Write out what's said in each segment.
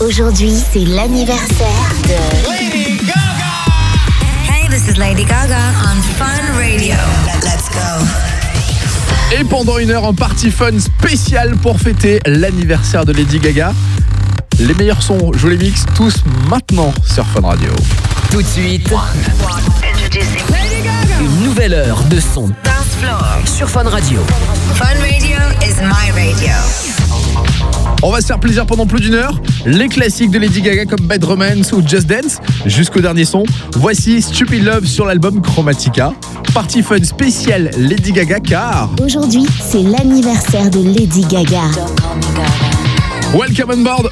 Aujourd'hui, c'est l'anniversaire de Lady Gaga. Hey, this is Lady Gaga on Fun Radio. Let's go. Et pendant une heure en party fun spéciale pour fêter l'anniversaire de Lady Gaga. Les meilleurs sons, je les mix tous maintenant sur Fun Radio. Tout de suite, une nouvelle heure de son Dance floor. sur Fun Radio. Fun Radio is my radio. On va se faire plaisir pendant plus d'une heure. Les classiques de Lady Gaga comme Bad Romance ou Just Dance jusqu'au dernier son. Voici Stupid Love sur l'album Chromatica. Party fun spécial Lady Gaga car Aujourd'hui, c'est l'anniversaire de Lady Gaga. Welcome on board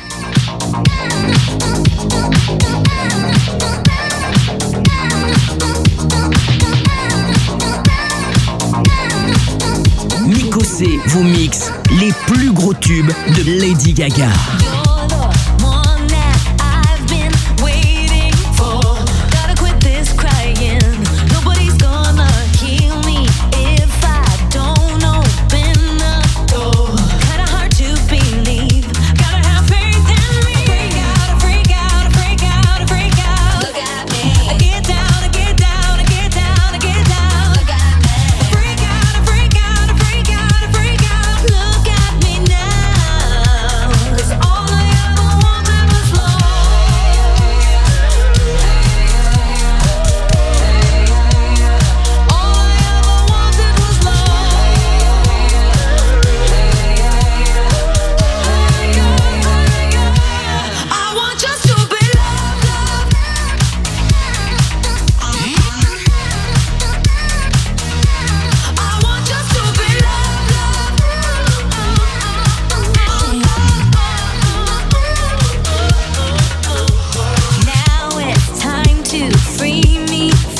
Vous mixe les plus gros tubes de Lady Gaga.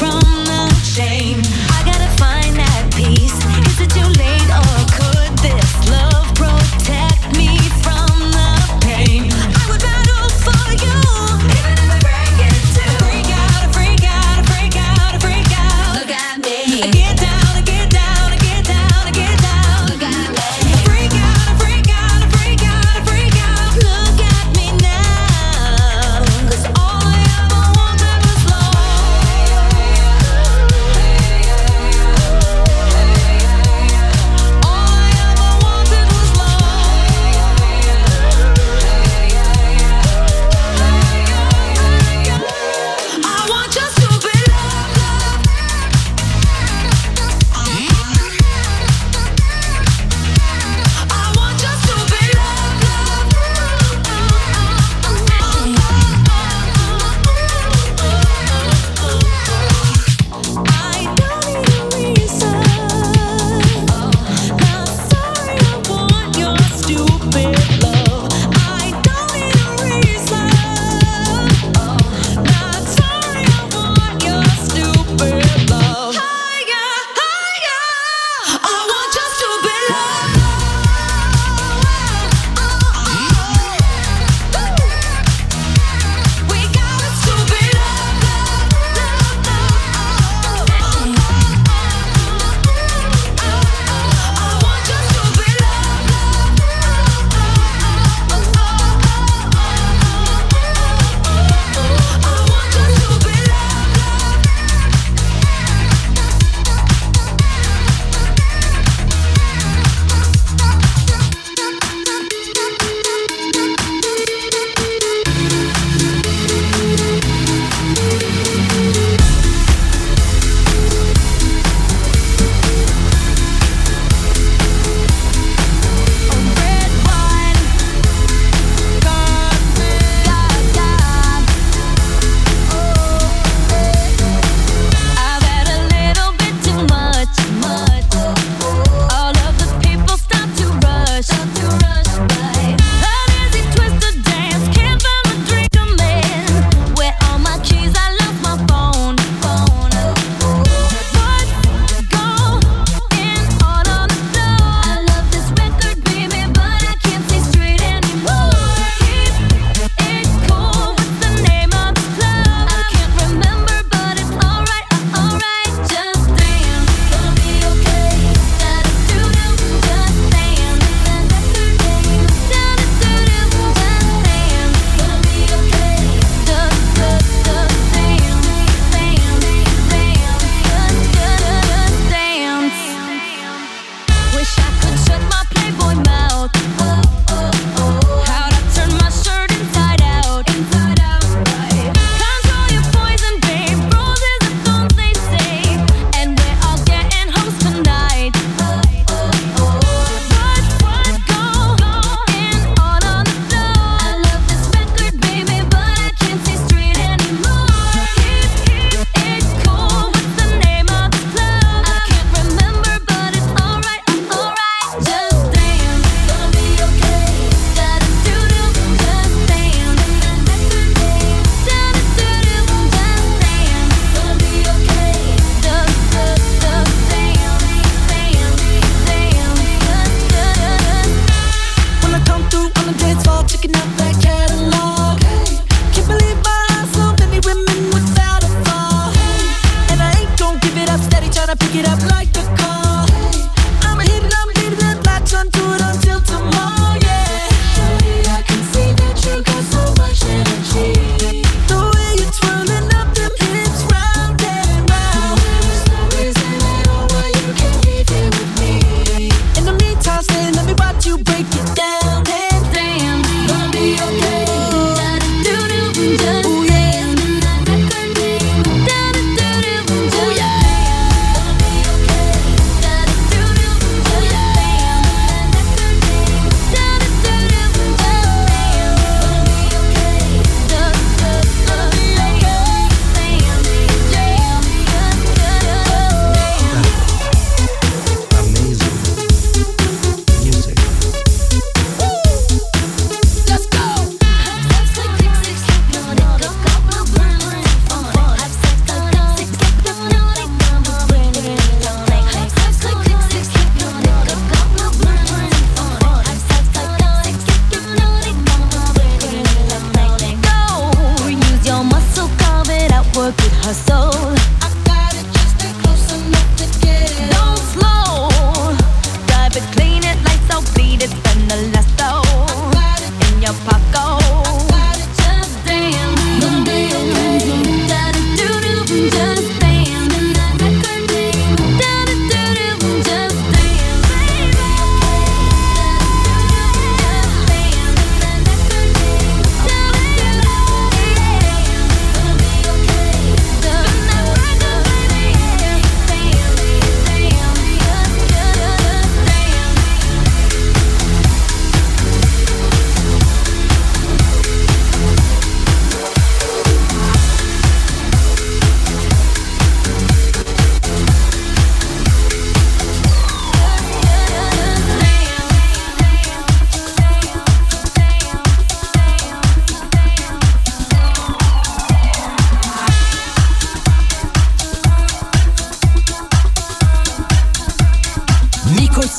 from the shame.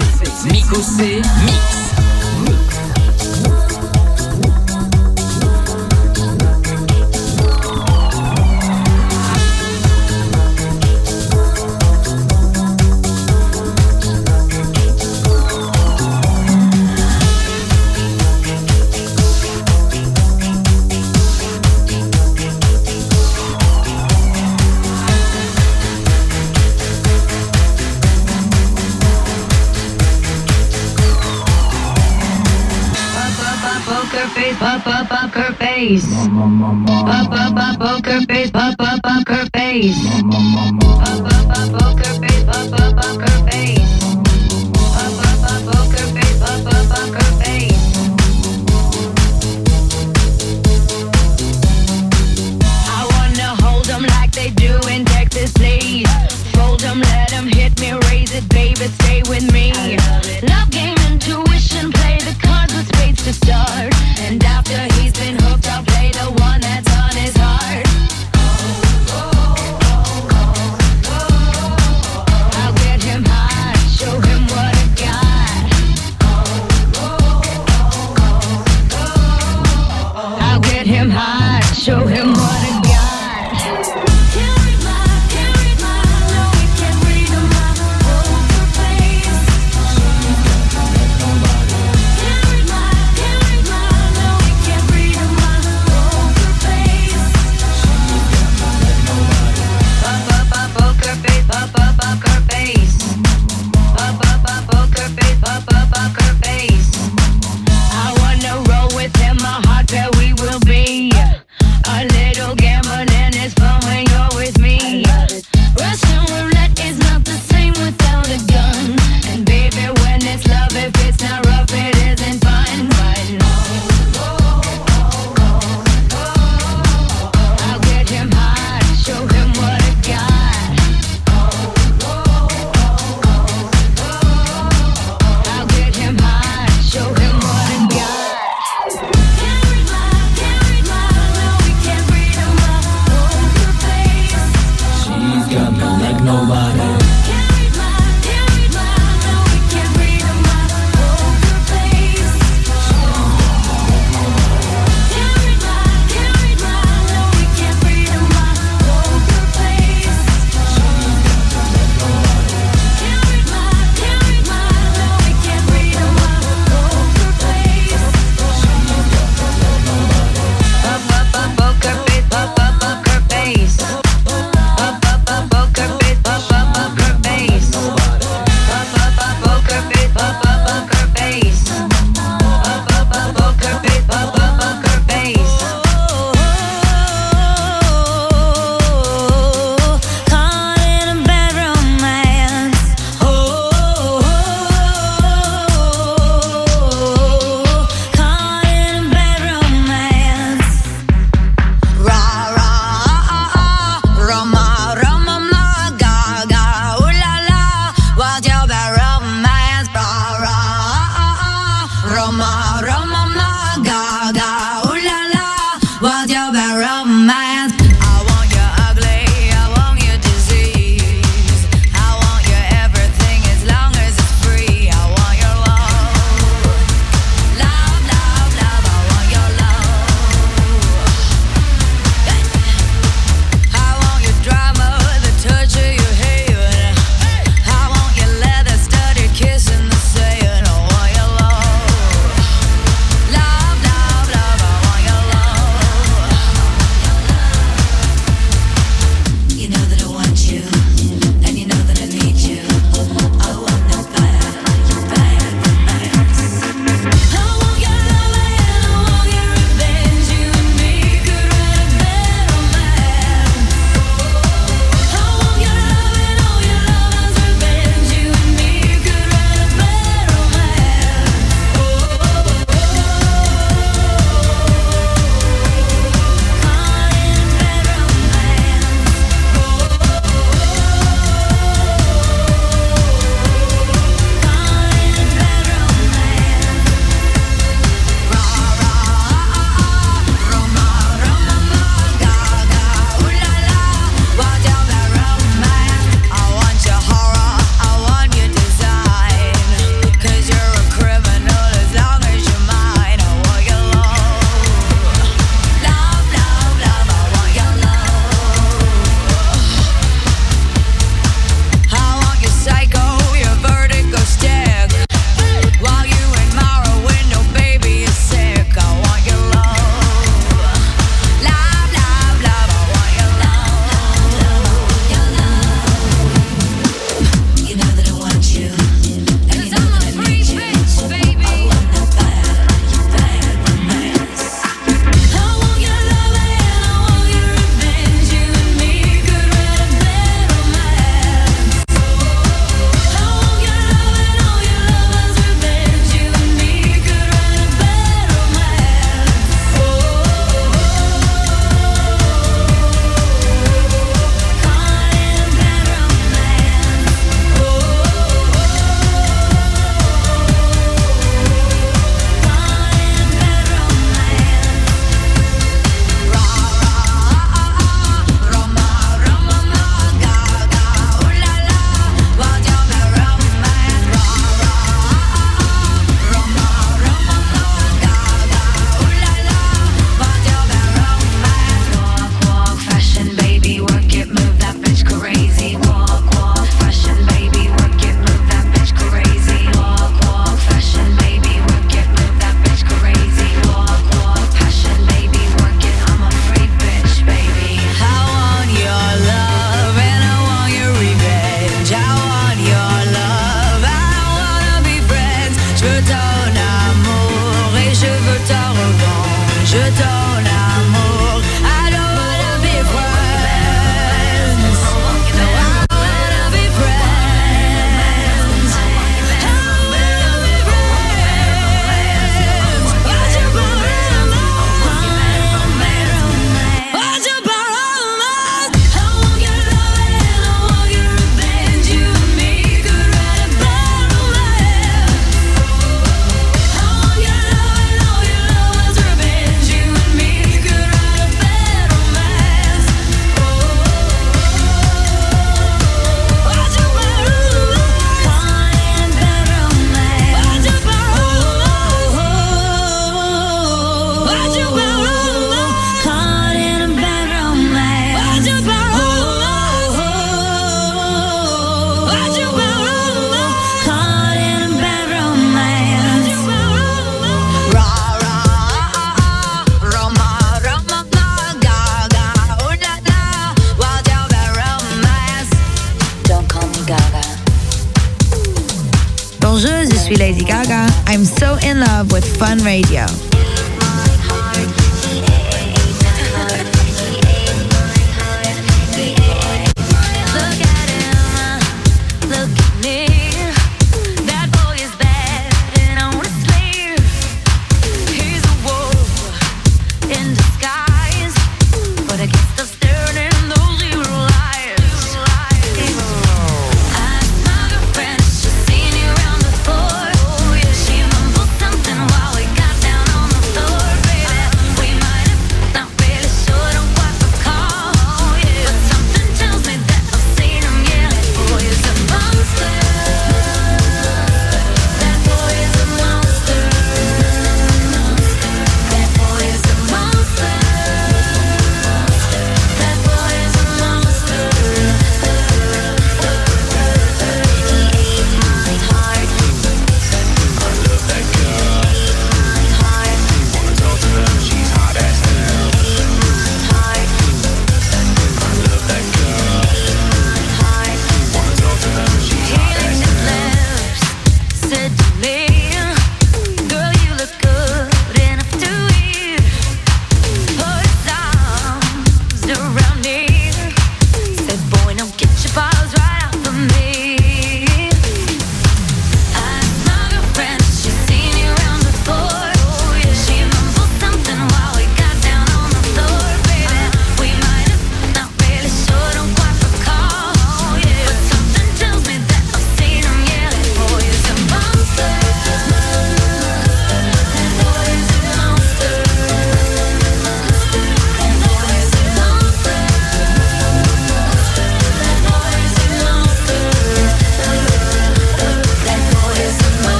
C. Miko C. Mix. bass. Up, up, up, poker face. Up, up, poker face.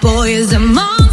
Boy is a monster.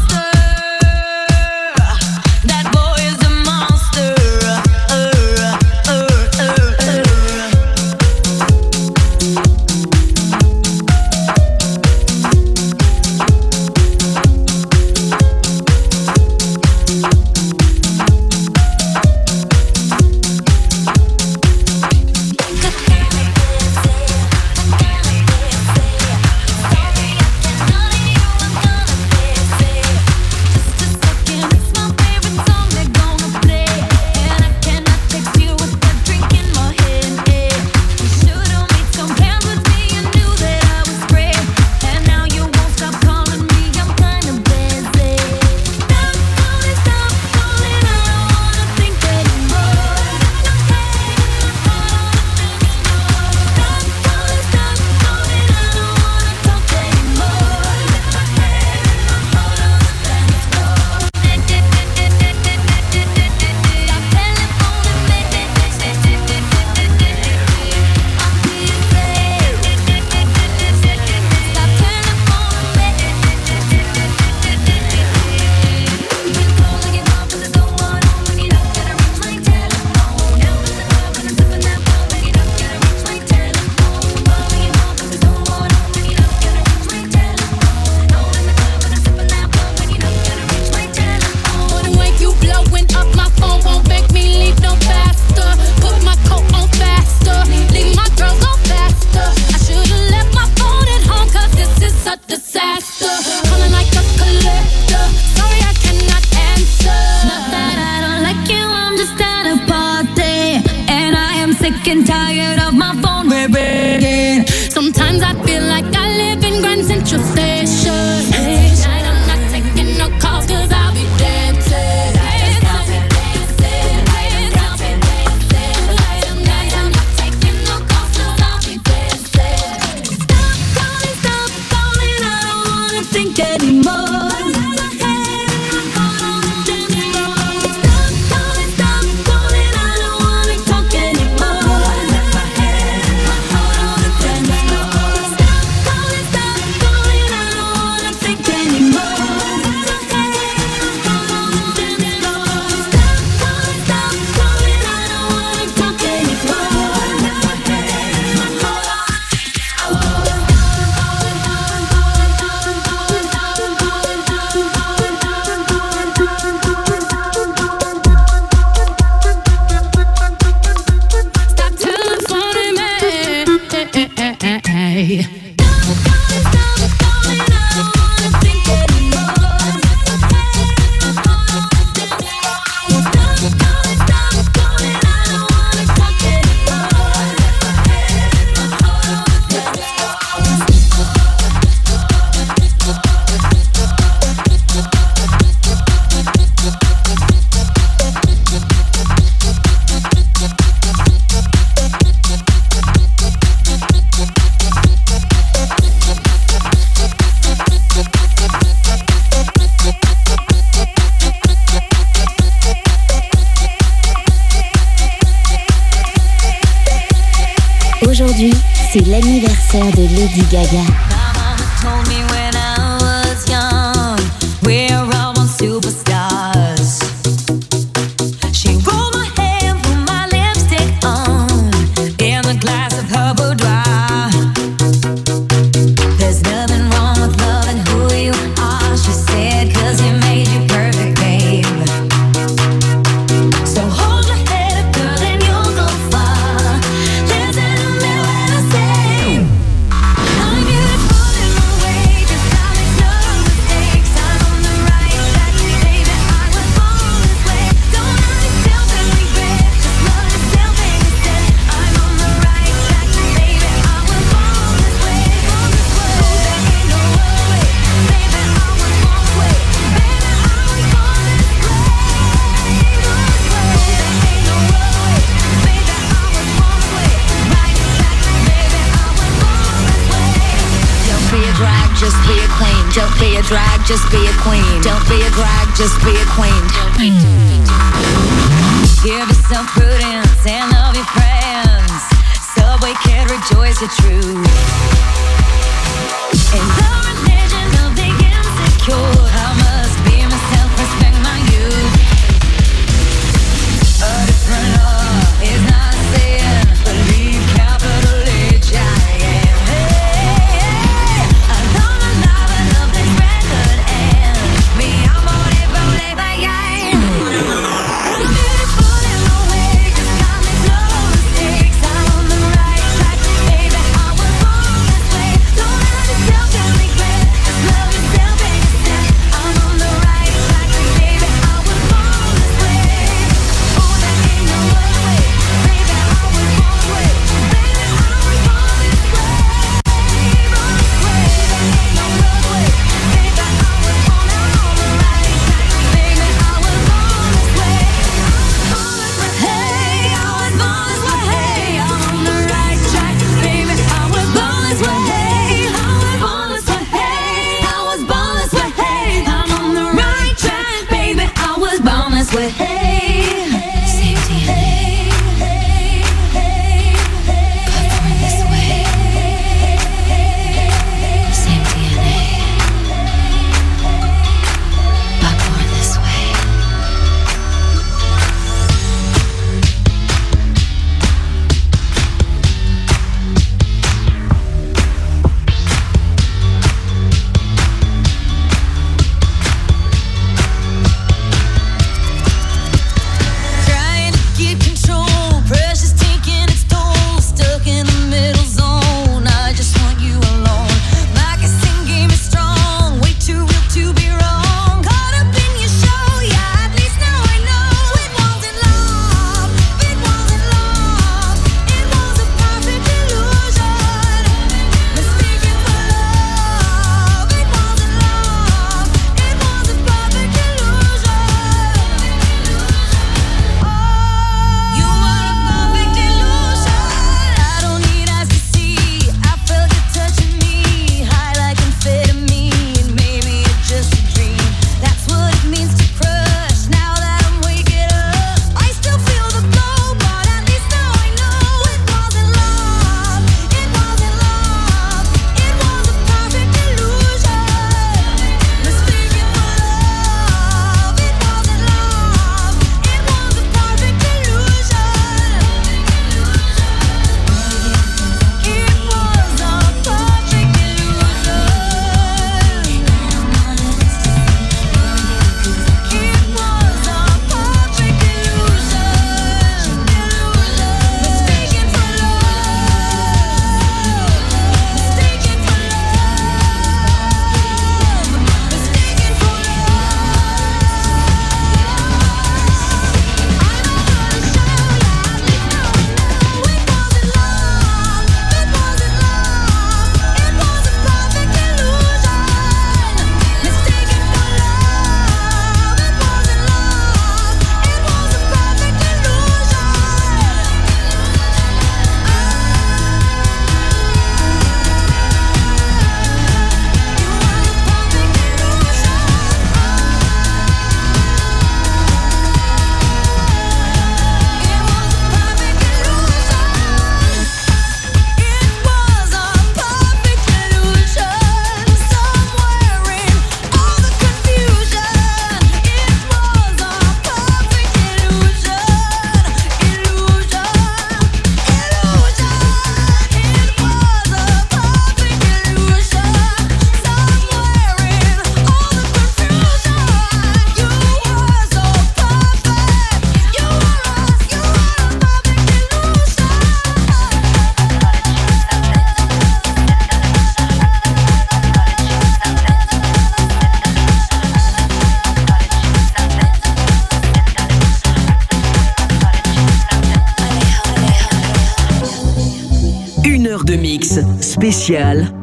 Just be a queen.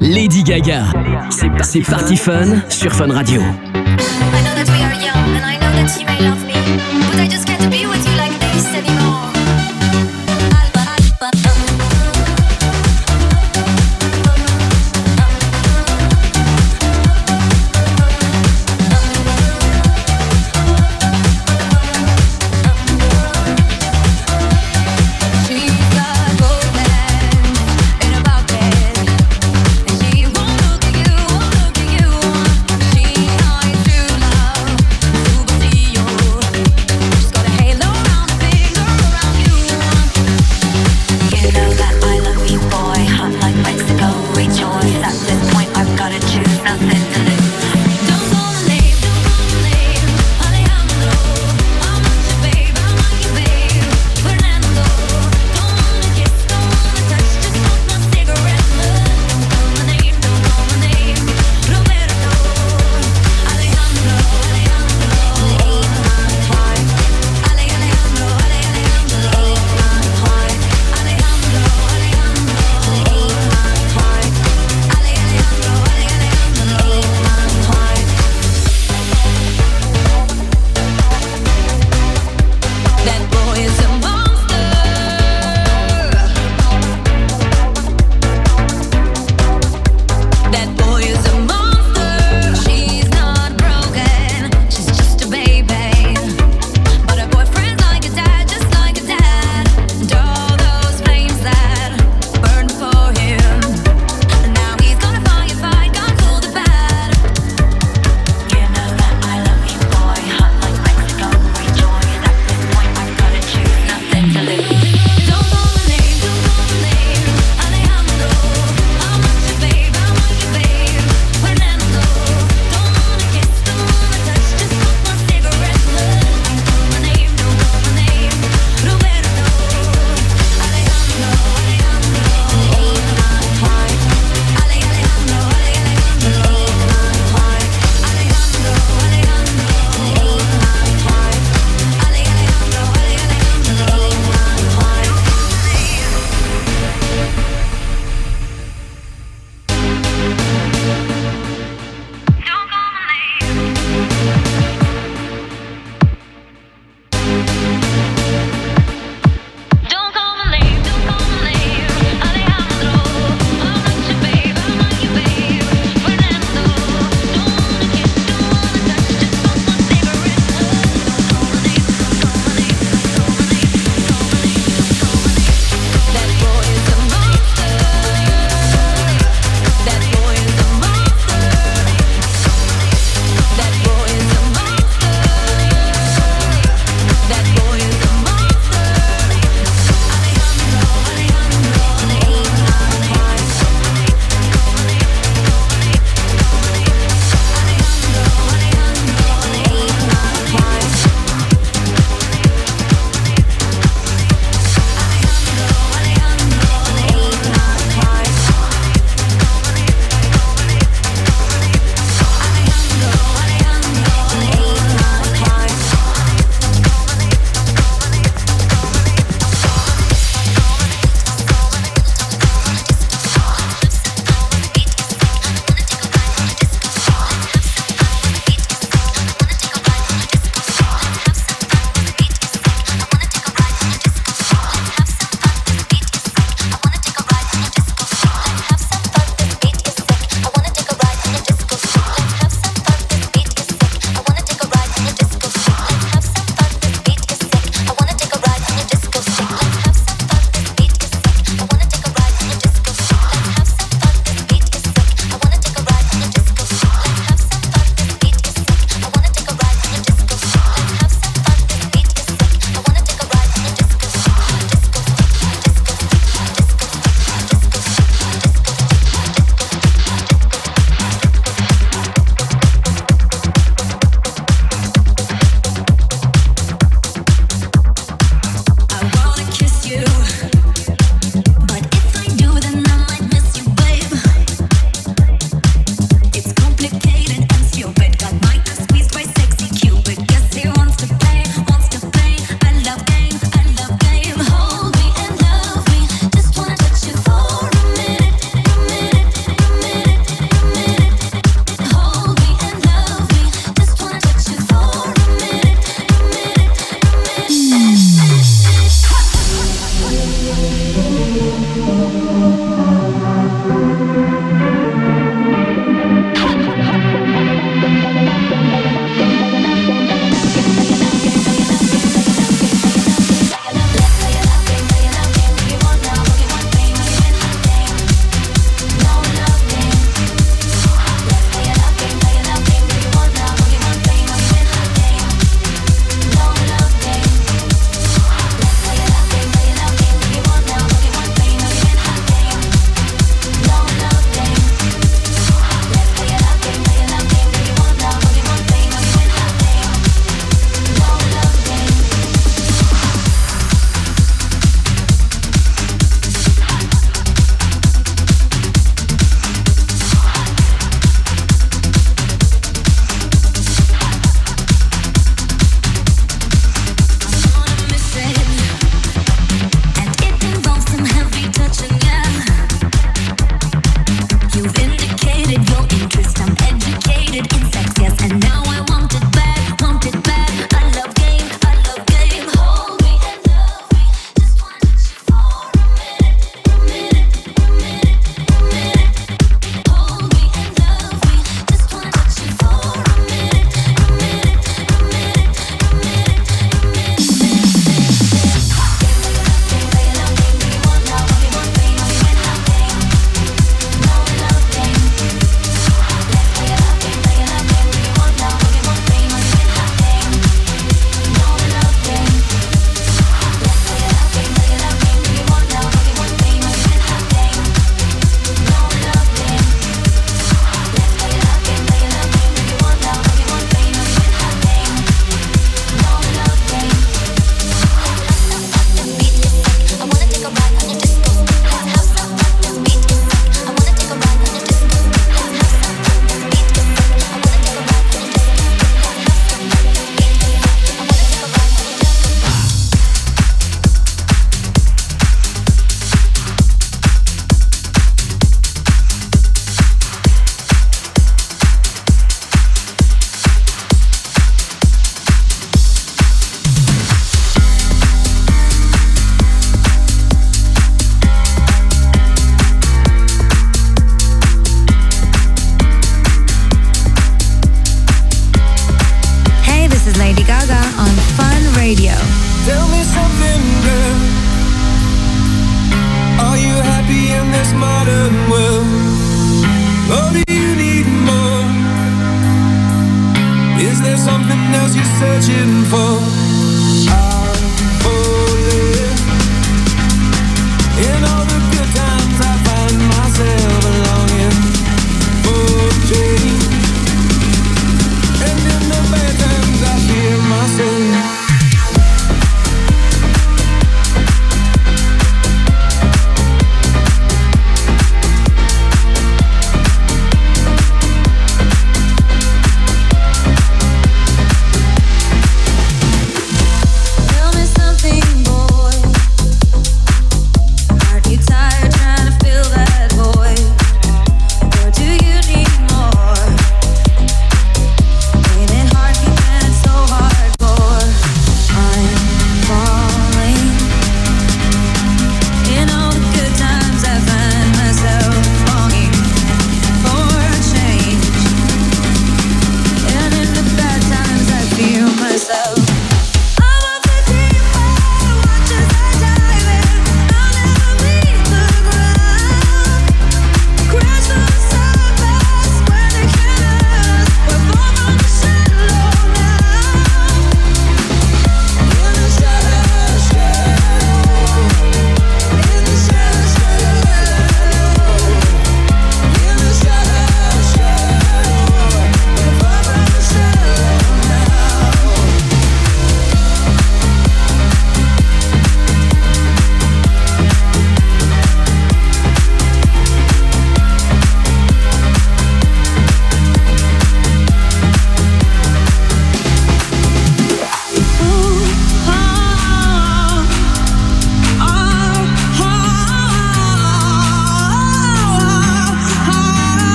Lady Gaga. C'est Party Fun sur Fun Radio.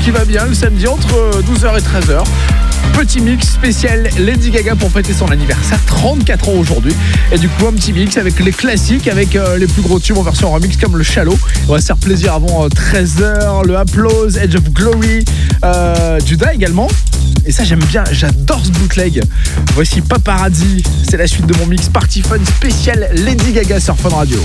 Qui va bien le samedi entre 12h et 13h. Petit mix spécial Lady Gaga pour fêter son anniversaire, 34 ans aujourd'hui. Et du coup, un petit mix avec les classiques, avec euh, les plus gros tubes en version remix comme le Shallow. On va se faire plaisir avant 13h, le Applause, Edge of Glory, euh, également. Et ça, j'aime bien, j'adore ce bootleg. Voici Paparazzi, c'est la suite de mon mix Party Fun spécial Lady Gaga sur Fun Radio.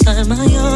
inside my own.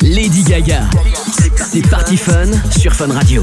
Lady Gaga. C'est Party Fun sur Fun Radio.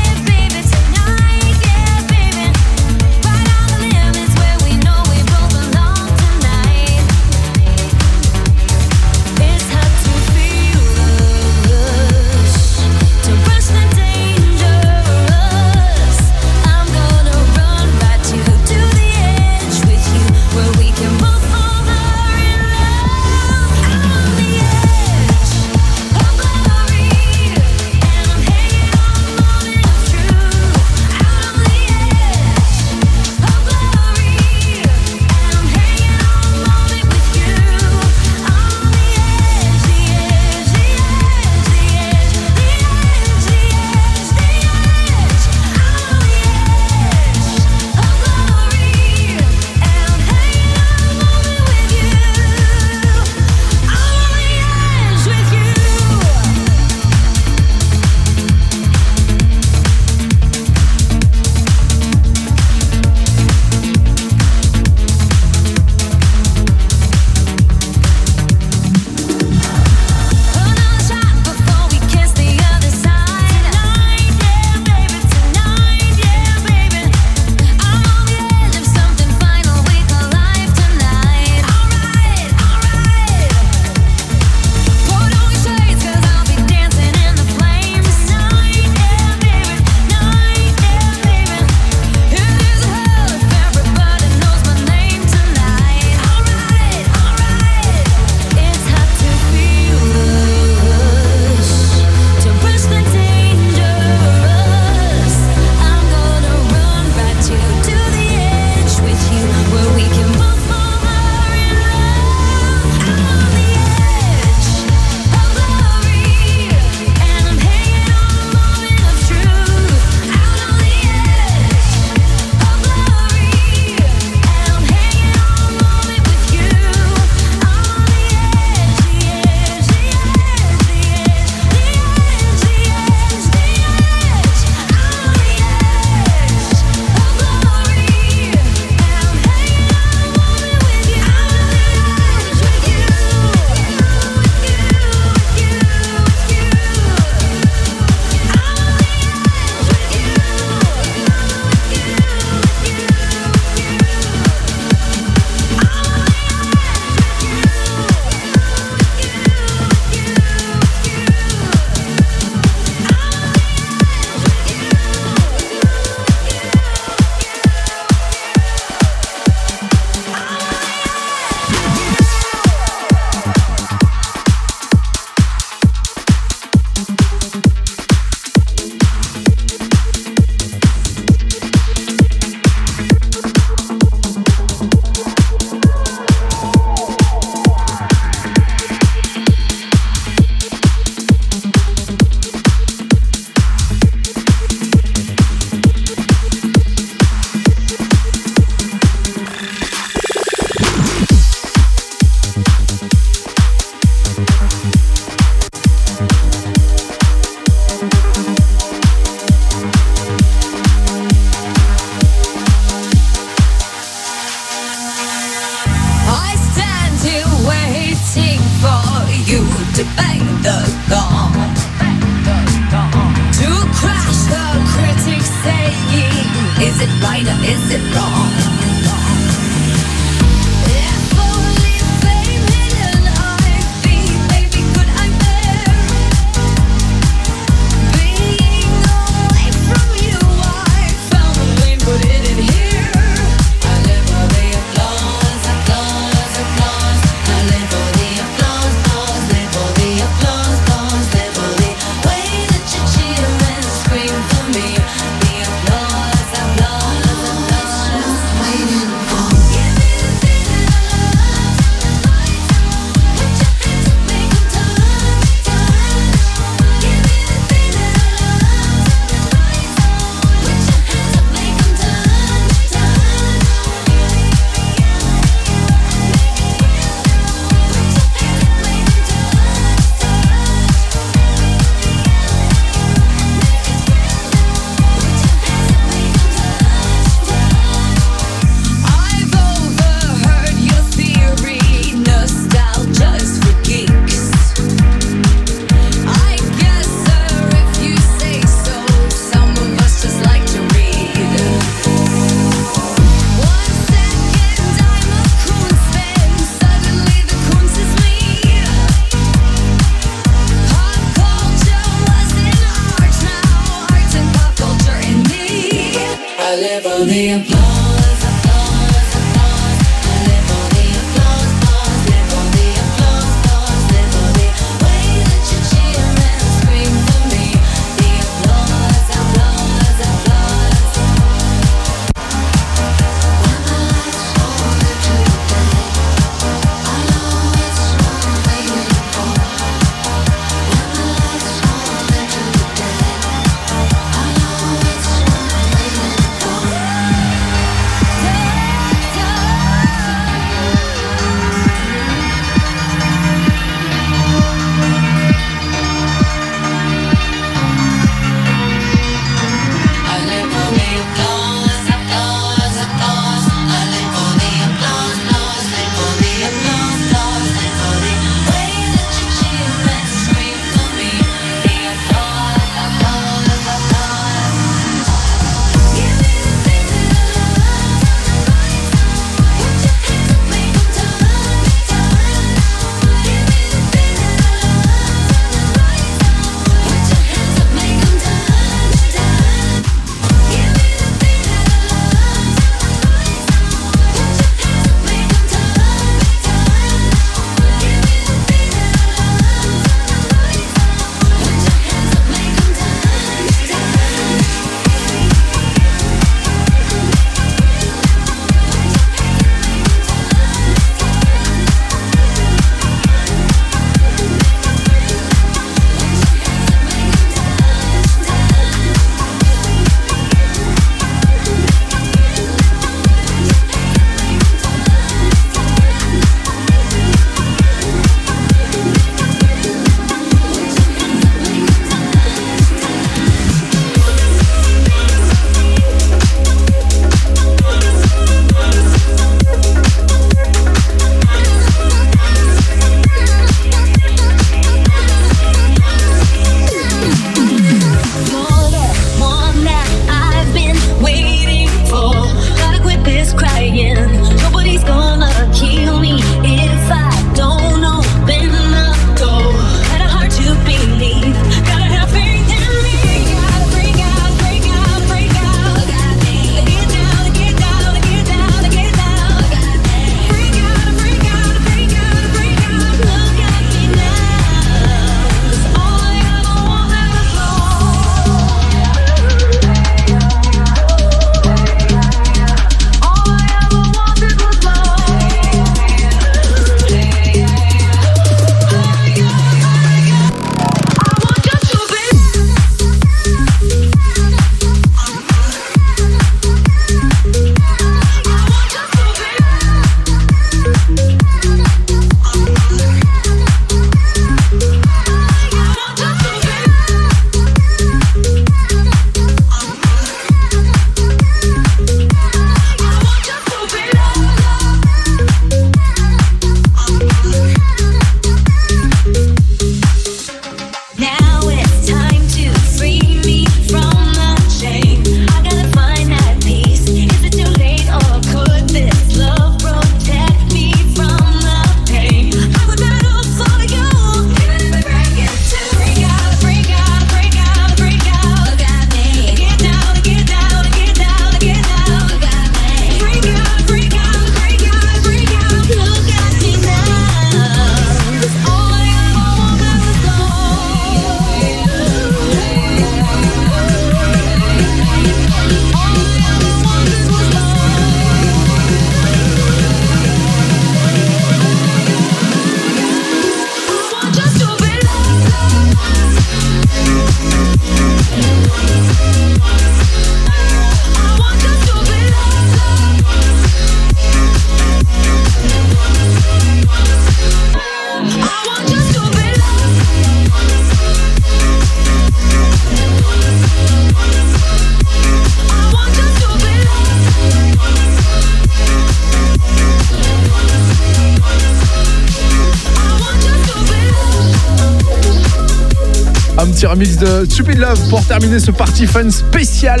Remix de Stupid Love pour terminer ce party fun spécial.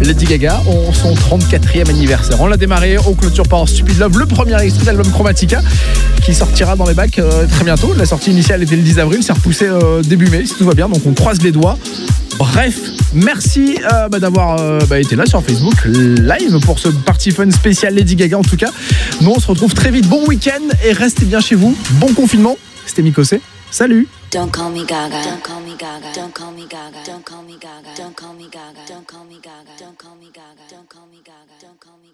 Lady Gaga, on son 34e anniversaire. On l'a démarré, on clôture par Stupid Love, le premier extrait d'album Chromatica qui sortira dans les bacs euh, très bientôt. La sortie initiale était le 10 avril, c'est repoussé euh, début mai si tout va bien, donc on croise les doigts. Bref, merci euh, bah, d'avoir bah, été là sur Facebook live pour ce party fun spécial Lady Gaga en tout cas. Nous on se retrouve très vite. Bon week-end et restez bien chez vous. Bon confinement. C'était Mikosé. Salut Don't call me Gaga. Gaga. Don't call me Gaga. Don't call me Gaga. Don't call me Gaga. Don't call me Gaga. Don't call me Gaga. Don't call me Gaga. Don't call me Gaga. Don't call me Gaga. Don't call